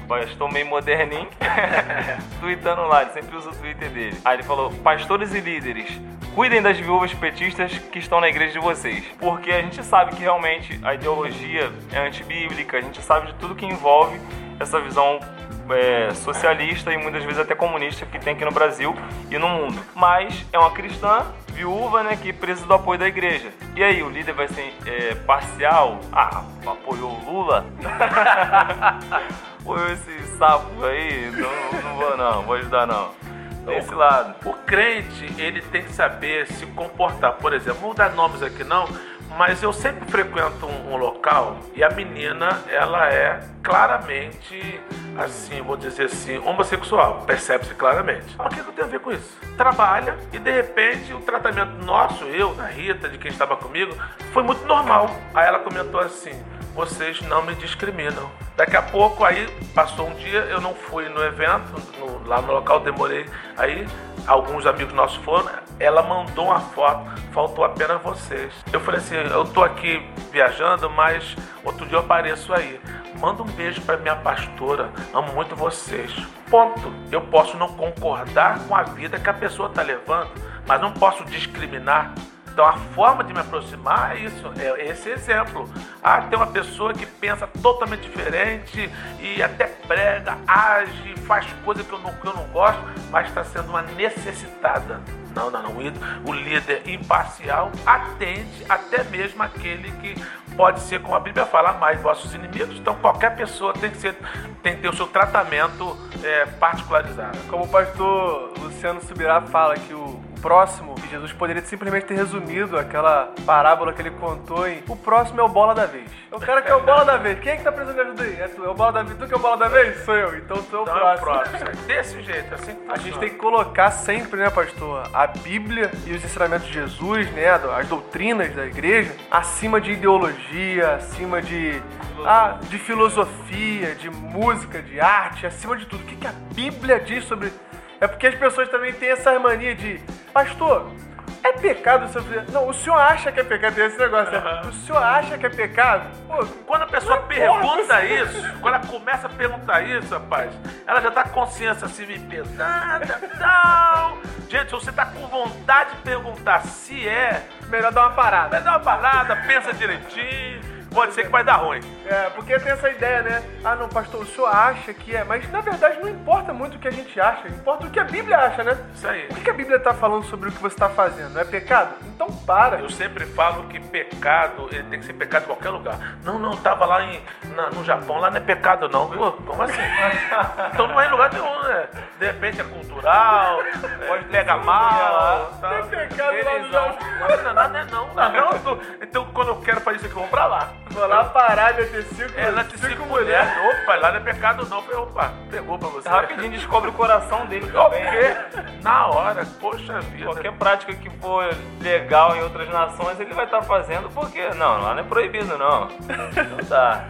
Speaker 4: Pastor meio moderninho, tweetando lá, ele sempre usa o Twitter dele. Aí ele falou: Pastores e líderes, cuidem das viúvas petistas que estão na igreja de vocês. Porque a gente sabe que realmente a ideologia é antibíblica, a gente sabe de tudo que envolve essa visão é, socialista e muitas vezes até comunista que tem aqui no Brasil e no mundo. Mas é uma cristã viúva, né, que precisa do apoio da igreja. E aí, o líder vai ser é, parcial? Ah, apoiou o Lula? apoiou esse sapo aí? Então não vou não, vou ajudar não. Desse lado.
Speaker 2: O crente, ele tem que saber se comportar. Por exemplo, vou dar nomes aqui não, mas eu sempre frequento um, um, local e a menina, ela é claramente, assim, vou dizer assim, homossexual. Percebe-se claramente. Mas o que, que eu tenho a ver com isso? Trabalha e de repente o tratamento nosso, eu, da Rita, de quem estava comigo, foi muito normal. Aí ela comentou assim: vocês não me discriminam. Daqui a pouco, aí passou um dia, eu não fui no evento, no, lá no local, demorei. Aí alguns amigos nossos foram, ela mandou uma foto, faltou apenas vocês. Eu falei assim, eu tô aqui viajando, mas outro dia eu apareço aí. Manda um beijo para minha pastora, amo muito vocês. Ponto. Eu posso não concordar com a vida que a pessoa tá levando, mas não posso discriminar Então a forma de me aproximar é isso, é esse exemplo. Ah, tem uma pessoa que pensa totalmente diferente e até prega, age, faz coisas que eu não, que eu não gosto, mas está sendo uma necessitada. Não, não, não. O líder imparcial atende até mesmo aquele que pode ser, como a Bíblia fala, mais vossos inimigos. Então qualquer pessoa tem que, ser, tem que ter o seu tratamento é, particularizado.
Speaker 1: Como o pastor Luciano Subirá fala que o próximo, que Jesus poderia simplesmente ter resumido aquela parábola que ele contou em o próximo é o bola da vez. O cara que é o bola da vez. Quem é que tá precisando de ajuda aí? É tu, é o bola da vez. Tu que é o bola da vez? Sou eu. Então tu é o
Speaker 2: Então,
Speaker 1: próximo.
Speaker 2: próximo. É Desse jeito, assim que
Speaker 1: A gente tem que colocar sempre, né, pastor, a Bíblia e os ensinamentos de Jesus, né, as doutrinas da igreja, acima de ideologia, acima de, ah, de filosofia, de música, de arte, acima de tudo. O que, que a Bíblia diz sobre. É porque as pessoas também têm essa mania de, pastor. É pecado se eu fizer. Não, o senhor acha que é pecado? Esse negócio, né? O senhor acha que é pecado? Pô,
Speaker 2: Quando a pessoa
Speaker 1: Mas,
Speaker 2: pergunta
Speaker 1: porra,
Speaker 2: isso, quando ela começa a perguntar isso, rapaz, ela já tá com consciência assim, meio pesada, tal. Gente, se você tá com vontade de perguntar se é,
Speaker 1: melhor dar uma parada.
Speaker 2: dar uma parada, pensa direitinho, pode ser que vai dar ruim.
Speaker 1: É, porque tem essa ideia, né? Ah, não, pastor, o senhor acha que é. Mas na verdade não importa muito o que a gente acha, importa o que a Bíblia acha, né?
Speaker 2: Isso aí.
Speaker 1: O que a Bíblia tá falando sobre o que você tá fazendo? É pecado? Então para.
Speaker 2: Eu sempre falo que pecado, ele tem que ser pecado em qualquer lugar. Não, não, tava lá em, na- no Japão, lá não é pecado não. Pô, como assim? então não é em lugar nenhum, né? De repente é cultural, pode pegar mal.
Speaker 1: Tem pecado lá no Japão.
Speaker 2: Não, não, não, é não, não. Então, quando eu quero fazer isso aqui, eu vou pra lá.
Speaker 1: Vou lá parar de ter cinco,
Speaker 2: Ela te cinco mulheres. Opa, lá não é pecado não. Falei, opa, pegou pra você.
Speaker 4: Rapidinho descobre o coração dele
Speaker 2: O
Speaker 4: também. né?
Speaker 2: quê? Na hora, poxa vida.
Speaker 4: Qualquer prática que for legal em outras nações, ele vai estar fazendo, porque não, lá não é proibido, não. Não dá.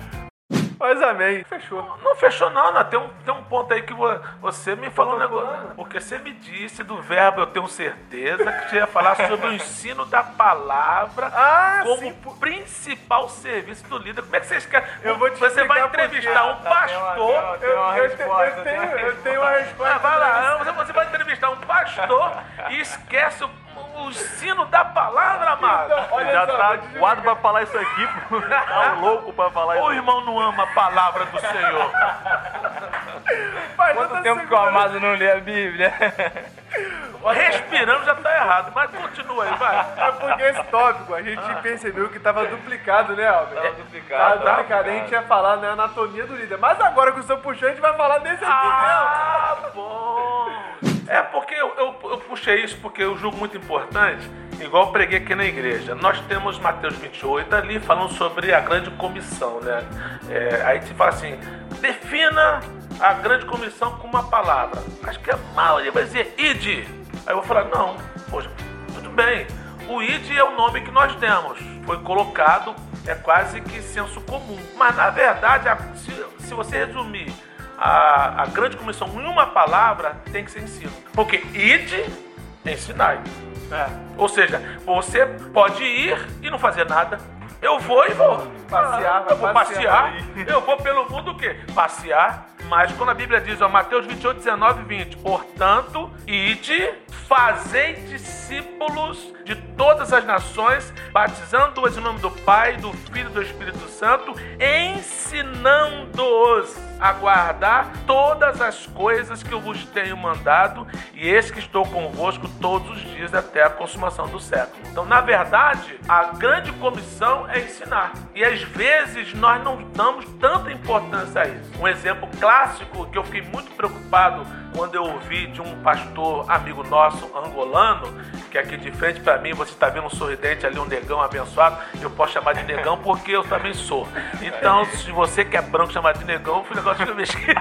Speaker 1: Mas amém. Fechou.
Speaker 2: Não fechou não, não. Tem um, tem um ponto aí que vo- você me falou um negócio. Porque você me disse do verbo, eu tenho certeza, que você ia falar sobre o ensino da palavra
Speaker 1: Ah,
Speaker 2: como
Speaker 1: sim.
Speaker 2: principal serviço do líder. Como é que vocês querem?
Speaker 1: Eu vou te
Speaker 2: Você vai entrevistar um pastor.
Speaker 1: Eu, tenho, eu tenho uma resposta.
Speaker 2: Ah, vai lá, você- você vai entrevistar um pastor e esquece o, o ensino da palavra, amado.
Speaker 1: Então, olha
Speaker 3: Já tá guardo pra falar isso aqui, pô. tá louco pra falar
Speaker 2: O
Speaker 3: isso.
Speaker 2: irmão não ama a palavra do Senhor.
Speaker 1: Pai,
Speaker 4: Quanto tempo que o amado não lê a Bíblia?
Speaker 2: Respirando já tá errado, mas continua aí, vai.
Speaker 1: É porque esse tópico a gente percebeu que tava duplicado, né, Albert?
Speaker 4: Tava
Speaker 1: Tava
Speaker 4: duplicado.
Speaker 1: duplicado. A gente ia falar na anatomia do líder. Mas agora que o senhor puxou, a gente vai falar desse aqui
Speaker 2: Ah, bom. É porque puxei isso porque eu julgo muito importante, igual preguei aqui na igreja. Nós temos Mateus 28 ali falando sobre a grande comissão, né? É, aí te fala assim, defina a grande comissão com uma palavra. Acho que a maioria vai dizer ide. Aí eu vou falar, não, poxa, tudo bem. O id é o nome que nós demos. Foi colocado, é quase que senso comum. Mas na verdade, se, se você resumir a, a grande comissão em uma palavra, tem que ser ensino. Porque id, ensinai.
Speaker 1: É.
Speaker 2: Ou seja, você pode ir e não fazer nada. Eu vou e vou.
Speaker 1: Passear,
Speaker 2: eu vou
Speaker 1: passear.
Speaker 2: passear. Eu vou pelo mundo o quê? Passear. Mas quando a Bíblia diz, ó, Mateus 28, 19 e 20, portanto, ide, fazei discípulos de todas as nações, batizando-os em nome do Pai, do Filho e do Espírito Santo, ensinando-os a guardar todas as coisas que eu vos tenho mandado, e eis que estou convosco todos os dias até a consumação do século. Então, na verdade, a grande comissão é ensinar. E às vezes nós não damos tanta importância a isso. Um exemplo clássico que eu fiquei muito preocupado quando eu ouvi de um pastor amigo nosso angolano, que aqui de frente para mim, você está vendo um sorridente ali, um negão abençoado, eu posso chamar de negão porque eu também sou. Então, se você que é branco chamar de negão, um negócio que eu me esqueci.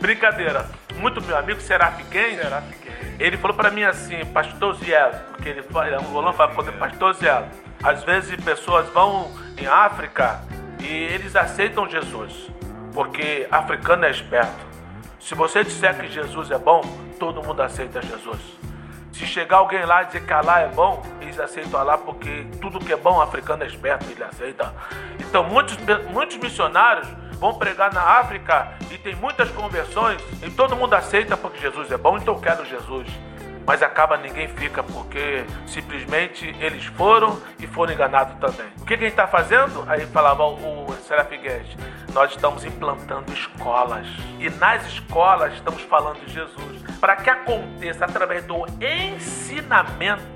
Speaker 2: Brincadeira. Muito meu amigo Seraf Gens, ele falou para mim assim, pastor Ziel, porque ele fala, ele é angolano, fala pastor Ziel. Às vezes pessoas vão em África e eles aceitam Jesus, porque africano é esperto. Se você disser que Jesus é bom, todo mundo aceita Jesus. Se chegar alguém lá e dizer que Alá é bom, eles aceitam Alá porque tudo que é bom, africano é esperto, ele aceita. Então muitos, muitos missionários vão pregar na África e tem muitas conversões e todo mundo aceita porque Jesus é bom, então eu quero Jesus. Mas acaba ninguém fica porque simplesmente eles foram e foram enganados também. O que, que a gente está fazendo? Aí falava o, o nós estamos implantando escolas e nas escolas estamos falando de Jesus para que aconteça através do ensinamento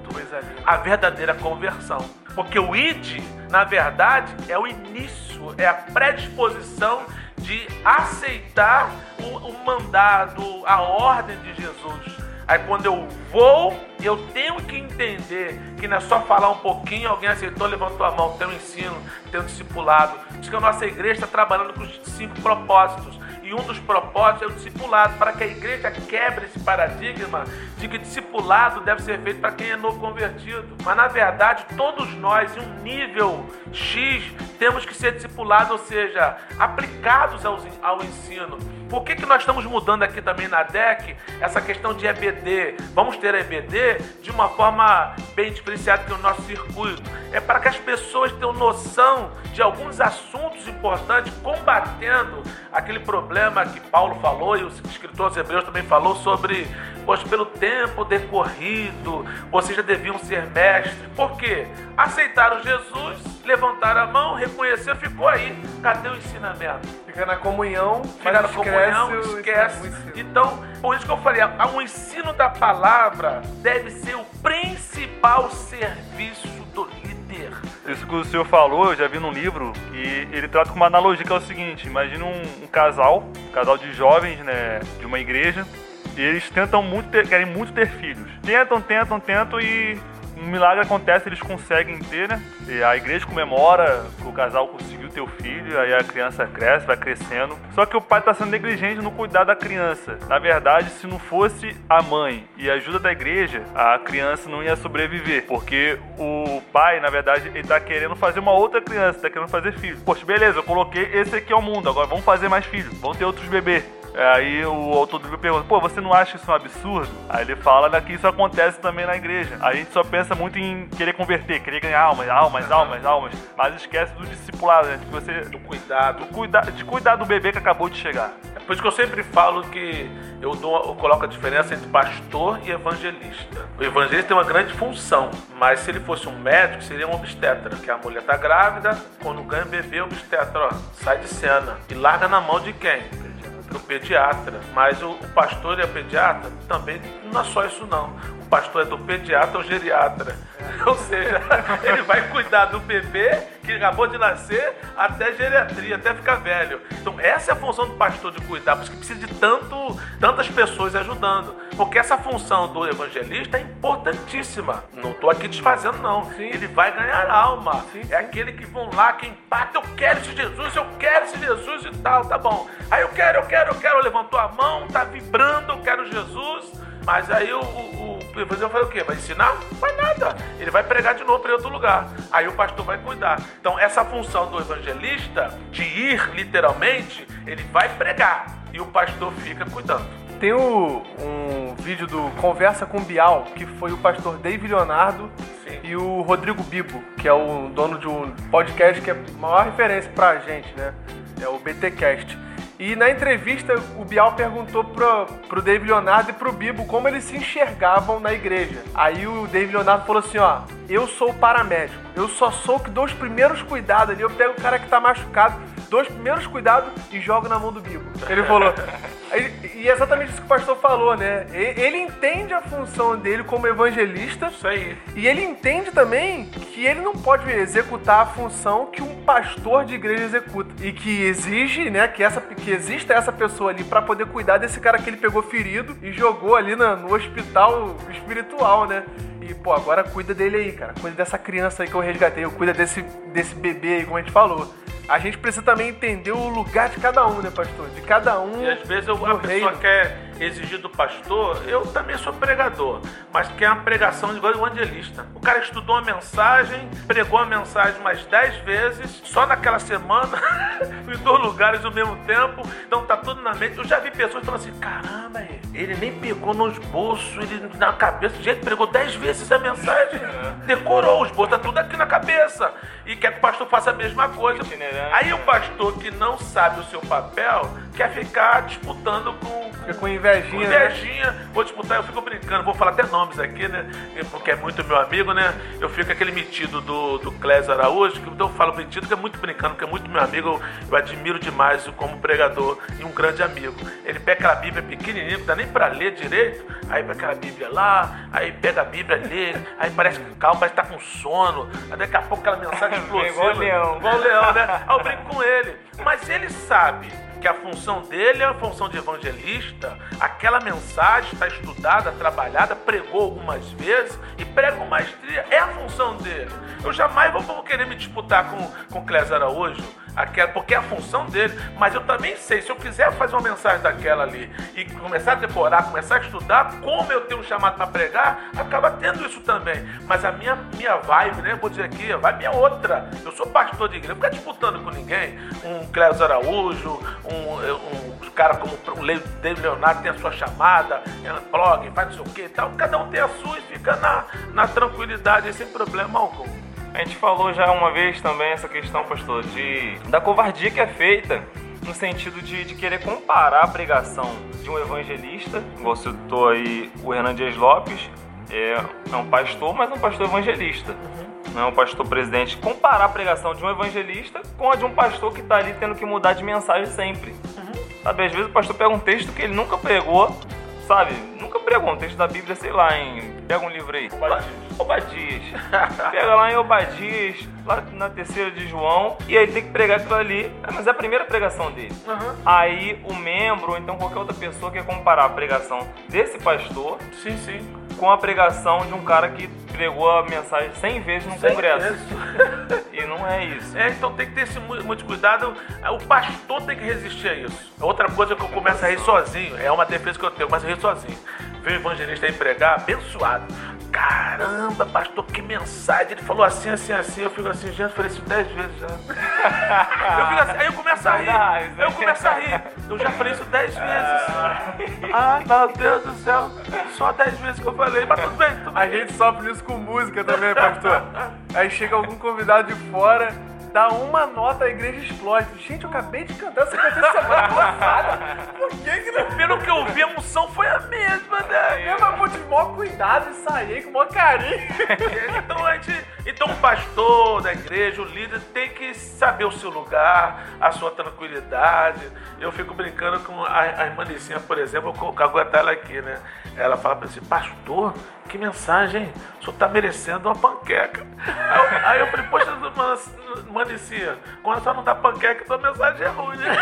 Speaker 2: a verdadeira conversão. Porque o ID, na verdade, é o início, é a predisposição de aceitar o, o mandado, a ordem de Jesus. Aí quando eu vou, eu tenho que entender que não é só falar um pouquinho, alguém aceitou, levantou a mão, tem um ensino, tem um discipulado. Diz que a nossa igreja está trabalhando com os cinco propósitos e um dos propósitos é o discipulado, para que a igreja quebre esse paradigma de que discipulado deve ser feito para quem é novo convertido. Mas na verdade, todos nós, em um nível X, temos que ser discipulados, ou seja, aplicados ao, ensino. Por que, que nós estamos mudando aqui também na DEC essa questão de EBD? Vamos ter EBD de uma forma bem diferenciada que o nosso circuito. É para que as pessoas tenham noção de alguns assuntos importantes, combatendo aquele problema que Paulo falou e o escritor aos Hebreus também falou sobre, pois pelo tempo decorrido, vocês já deviam ser mestres. Por quê? Aceitaram Jesus, levantaram a mão, reconheceram, ficou aí. Cadê o ensinamento?
Speaker 1: Fica na comunhão,
Speaker 2: Fica na comunhão, esquece. Então, por isso que eu falei, o ensino da palavra deve ser o principal serviço do líder.
Speaker 3: Isso que o senhor falou, eu já vi num livro, e ele trata com uma analogia que é o seguinte, imagina um, um casal, um casal de jovens, né, de uma igreja, e eles tentam muito ter, querem muito ter filhos. Tentam, tentam, tentam e um milagre acontece, eles conseguem ter, né? E a igreja comemora que o casal conseguiu ter o filho, aí a criança cresce, vai crescendo. Só que o pai está sendo negligente no cuidar da criança. Na verdade, se não fosse a mãe e a ajuda da igreja, a criança não ia sobreviver. Porque o pai, na verdade, ele tá querendo fazer uma outra criança, tá querendo fazer filho. Poxa, beleza, eu coloquei esse aqui ao mundo, agora vamos fazer mais filhos, vamos ter outros bebês. Aí o autor do livro pergunta, pô, você não acha isso um absurdo? Aí ele fala né, que isso acontece também na igreja. A gente só pensa muito em querer converter, querer ganhar almas, almas, almas, almas, mas esquece do discipulado, né? De você,
Speaker 2: do cuidado.
Speaker 3: Do cuida, de cuidar do bebê que acabou de chegar.
Speaker 2: É por isso que eu sempre falo que eu, dou, eu coloco a diferença entre pastor e evangelista. O evangelista tem uma grande função, mas se ele fosse um médico, seria um obstetra, que a mulher tá grávida, quando ganha bebê, o obstetra, ó, sai de cena e larga na mão de quem? Do pediatra. Mas o, o, pastor e a pediatra também não é só isso não. O pastor é do pediatra ao geriatra. Ou seja, ele vai cuidar do bebê que acabou de nascer até geriatria, até ficar velho. Então essa é a função do pastor de cuidar, por isso que precisa de tanto, tantas pessoas ajudando. Porque essa função do evangelista é importantíssima. Não estou aqui desfazendo, não. Sim. Ele vai ganhar alma. Sim. É aquele que vão lá, que empata, eu quero esse Jesus, eu quero esse Jesus e tal, tá bom. Aí eu quero, eu quero, eu quero, levantou a mão, tá vibrando, eu quero Jesus. Mas aí o, o, o evangelho vai o quê? Vai ensinar? Não vai nada. Ele vai pregar de novo para outro lugar. Aí o pastor vai cuidar. Então, essa função do evangelista, de ir literalmente, ele vai pregar. E o pastor fica cuidando.
Speaker 1: Tem o, um vídeo do Conversa com Bial, que foi o pastor David Leonardo Sim. e o Rodrigo Bibo, que é o dono de um podcast que é a maior referência pra gente, né? É o BTcast. E na entrevista, o Bial perguntou pro, pro David Leonardo e pro Bibo como eles se enxergavam na igreja. Aí o David Leonardo falou assim: ó, eu sou paramédico, eu só sou que dou os primeiros cuidados ali, eu pego o cara que tá machucado, dou os primeiros cuidados e jogo na mão do Bibo. Ele falou. E é exatamente isso que o pastor falou, né? Ele entende a função dele como evangelista.
Speaker 2: Isso aí.
Speaker 1: E ele entende também que ele não pode executar a função que um pastor de igreja executa. E que exige, né, que, essa, que exista essa pessoa ali para poder cuidar desse cara que ele pegou ferido e jogou ali no, no hospital espiritual, né? E, pô, agora cuida dele aí, cara. Cuida dessa criança aí que eu resgatei. Cuida desse, desse bebê aí, como a gente falou a gente precisa também entender o lugar de cada um, né, pastor? De cada um.
Speaker 2: E às vezes eu, a pessoa quer exigir do pastor, eu também sou pregador, mas quer uma pregação igual o evangelista. O cara estudou a mensagem, pregou a mensagem mais dez vezes, só naquela semana, em dois lugares ao mesmo tempo, então tá tudo na mente. Eu já vi pessoas falando assim: caramba, Ele nem pegou nos bolsos, ele na cabeça. Gente, pregou dez vezes a mensagem. Decorou, os bolsos tá tudo aqui na cabeça. E quer que o pastor faça a mesma coisa. Aí o pastor que não sabe o seu papel quer ficar disputando com,
Speaker 1: com
Speaker 2: com
Speaker 1: invejinha, né?
Speaker 2: invejinha. Vou disputar, eu fico brincando, vou falar até nomes aqui, né? Porque é muito meu amigo, né? Eu fico aquele metido do, do Clésio Araújo, que então eu falo metido, que é muito brincando, que é muito meu amigo, eu, eu admiro demais como pregador e um grande amigo. Ele pega aquela Bíblia pequenininha, não dá nem pra ler direito, aí pega aquela Bíblia lá, aí pega a Bíblia, lê, aí parece que calma, parece que tá com sono, aí daqui a pouco aquela mensagem explosiva.
Speaker 4: Igual o leão.
Speaker 2: Igual o leão, né? Aí eu brinco com ele. Mas ele sabe que a função dele é a função de evangelista, aquela mensagem está estudada, trabalhada, pregou algumas vezes e prega com maestria, é a função dele. Eu jamais vou, vou querer me disputar com, com Clésio Araújo, aquela, porque é a função dele, mas eu também sei, se eu quiser fazer uma mensagem daquela ali e começar a decorar, começar a estudar, como eu tenho um chamado para pregar, acaba tendo isso também. Mas a minha, minha vibe, né? Vou dizer aqui, a vibe é outra. Eu sou pastor de igreja, não ficar disputando com ninguém. Um Clésio Araújo, um, um cara como o David Leonardo tem a sua chamada, é, blog, faz não sei o que e tal. Cada um tem a sua e fica na, na tranquilidade, sem problema algum.
Speaker 4: A gente falou já uma vez também essa questão, pastor, de da covardia que é feita no sentido de, de querer comparar a pregação de um evangelista, igual você citou aí o Hernan Dias Lopes, é, é um pastor, mas um pastor evangelista. Não é um pastor presidente. Comparar a pregação de um evangelista com a de um pastor que está ali tendo que mudar de mensagem sempre. Sabe, às vezes o pastor pega um texto que ele nunca pregou, sabe? Pregou um texto da Bíblia, sei lá, em. Pega um livro aí. Obadias. Pega lá em Obadias, lá na terceira de João, e aí tem que pregar aquilo ali. Mas é a primeira pregação dele. Aí o membro, ou então qualquer outra pessoa quer comparar a pregação desse pastor
Speaker 2: Sim, sim.
Speaker 4: com a pregação de um cara que pregou a mensagem 100 vezes no congresso. E não é isso.
Speaker 2: É, então tem que ter esse mu- muito cuidado. O pastor tem que resistir a isso. Outra coisa que eu começo a rir sozinho, é uma defesa que eu tenho, eu começo a rir sozinho. Vê o evangelista aí pregar, abençoado. Caramba, pastor, que mensagem. Ele falou assim, assim, assim. Eu fico assim, gente, eu falei isso dez vezes já. eu fico assim, aí eu começo a rir. Eu começo a rir. Eu já falei isso dez vezes. Ai, meu Deus do céu. Só dez vezes que eu falei. Mas tudo bem, tudo bem.
Speaker 1: A gente sofre isso com música também, pastor. Aí chega algum convidado de fora, dá uma nota, a igreja explode. Gente, eu acabei de cantar essa canção semana passada. Por que que não...
Speaker 2: Pelo que eu vi, a unção foi a mesma, né?
Speaker 1: Eu, mas, pô, tive maior cuidado e saí com maior carinho.
Speaker 2: Então, a gente, então o pastor da igreja, o líder, tem que saber o seu lugar, a sua tranquilidade. Eu fico brincando com a, a irmã Licinha, por exemplo, eu vou aguentar ela aqui, né? Ela fala pra assim, pastor, que mensagem, hein? O senhor tá merecendo uma panqueca. Aí eu, aí eu Licinha, quando senhora não dá panqueca, sua mensagem é ruim, né?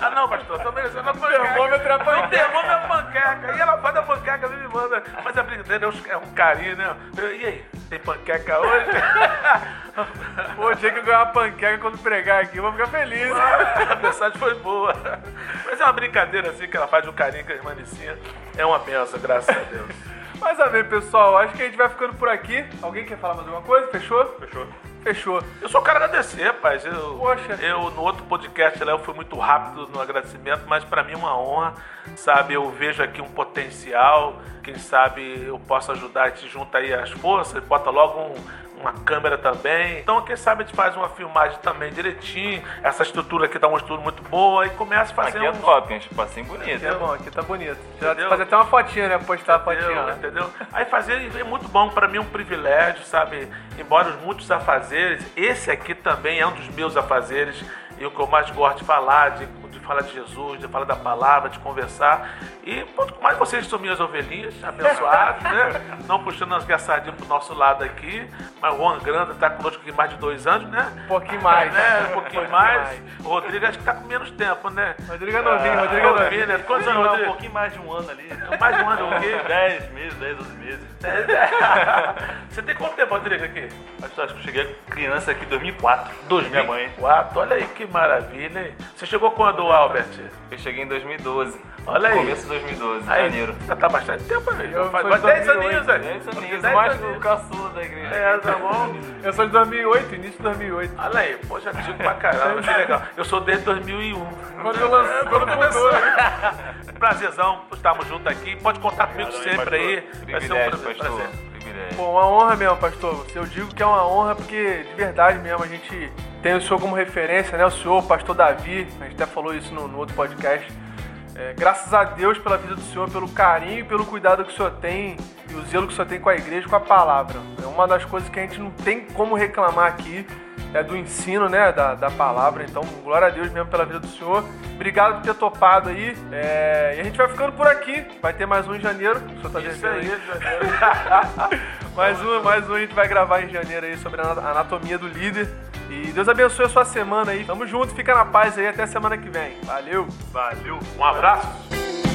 Speaker 2: ah, não, pastor, tô merecendo panqueca.
Speaker 1: Termômetro é a panqueca.
Speaker 2: Não termômetro é a panqueca. E ela faz a panqueca, me manda. Mas a brincadeira é um- é um carinho, né? E aí, tem panqueca hoje?
Speaker 1: Pô, o dia que eu ganhar uma panqueca quando pregar aqui, eu vou ficar feliz.
Speaker 2: a mensagem foi boa. Mas é uma brincadeira assim que ela faz de um carinho com a irmã Licinha. É uma benção, graças a Deus.
Speaker 1: Mas amém, pessoal. Acho que a gente vai ficando por aqui. Alguém quer falar mais alguma coisa? Fechou?
Speaker 3: Fechou?
Speaker 1: Fechou.
Speaker 2: Eu só quero agradecer, rapaz. Eu,
Speaker 1: Poxa.
Speaker 2: eu no outro podcast lá eu fui muito rápido no agradecimento, mas pra mim é uma honra, sabe? Eu vejo aqui um potencial. Quem sabe eu posso ajudar, a gente junta aí as forças, bota logo um- uma câmera também. Então, quem sabe a gente faz uma filmagem também direitinho. Essa estrutura aqui tá uma estrutura muito boa e começa a fazer
Speaker 4: Aqui é
Speaker 2: uns-
Speaker 4: top, hein? Espacinho bonito.
Speaker 1: Aqui é bom, aqui tá bonito. Já
Speaker 2: Entendeu?
Speaker 1: fazer até uma fotinha, né? Postar a fotinha
Speaker 2: Entendeu?
Speaker 1: lá.
Speaker 2: Entendeu? Aí fazer é muito bom, pra mim é um privilégio, sabe? Embora os muitos afazeres, esse aqui também é um dos meus afazeres e o que eu mais gosto de falar, de falar de Jesus, de falar da palavra, de conversar. E quanto mais vocês são minhas ovelhinhas, abençoados, né? Não puxando as gaçadinhas pro nosso lado aqui, mas o Juan Granda tá conosco aqui mais de dois anos, né?
Speaker 1: Um pouquinho mais.
Speaker 2: Né? Um pouquinho mais. O Rodrigo acho que tá com menos tempo, né?
Speaker 1: Rodrigo é novinho, Rodrigo é
Speaker 2: novinho,
Speaker 1: novinho.
Speaker 2: né? Quantos anos,
Speaker 3: um
Speaker 2: Rodrigo?
Speaker 3: pouquinho mais de um ano ali.
Speaker 2: Mais de um ano, o quê?
Speaker 3: 10 meses, 10, 12 meses.
Speaker 2: Você tem quanto tempo, Rodrigo, aqui?
Speaker 3: Acho que eu cheguei criança aqui em 2004. Minha mãe.
Speaker 2: 2004, olha aí que maravilha, hein? Você chegou quando Albert?
Speaker 4: Eu cheguei em 2012.
Speaker 2: Olha aí.
Speaker 4: Começo de 2012,
Speaker 2: Aí,
Speaker 4: janeiro.
Speaker 2: já tá bastante tempo aí.
Speaker 1: Eu
Speaker 2: Faz
Speaker 1: sou
Speaker 2: faz
Speaker 1: de
Speaker 2: 10
Speaker 1: 2008,
Speaker 2: aninhos, velho.
Speaker 4: 10 aninhos, mais do
Speaker 2: aninhos.
Speaker 4: caçula da igreja.
Speaker 2: É, tá bom.
Speaker 1: Eu sou de 2008, início de 2008.
Speaker 2: Olha aí, poxa, antigo pra caramba, que legal. Eu sou desde 2001.
Speaker 1: Quando eu lancei, quando começou.
Speaker 2: Prazerzão, estarmos juntos aqui. Pode contar comigo sempre aí. Vai ser um prazer. Prazer.
Speaker 4: Privilégio.
Speaker 1: Pô, uma honra mesmo, pastor. Eu digo que é uma honra porque, de verdade mesmo, a gente tem o senhor como referência, né? O senhor, o pastor Davi, a gente até falou isso no, no outro podcast. É, graças a Deus pela vida do senhor, pelo carinho e pelo cuidado que o senhor tem e o zelo que o senhor tem com a igreja, com a palavra. É uma das coisas que a gente não tem como reclamar aqui, é do ensino, né, da, da palavra. Então, glória a Deus mesmo pela vida do senhor. Obrigado por ter topado aí. É, e a gente vai ficando por aqui. Vai ter mais um em janeiro. O senhor tá
Speaker 2: Isso aí,
Speaker 1: aí. mais um, mais um a gente vai gravar em janeiro aí sobre a anatomia do líder. E Deus abençoe a sua semana aí. Tamo junto, fica na paz aí, até semana que vem. Valeu!
Speaker 3: Valeu.
Speaker 2: Um abraço.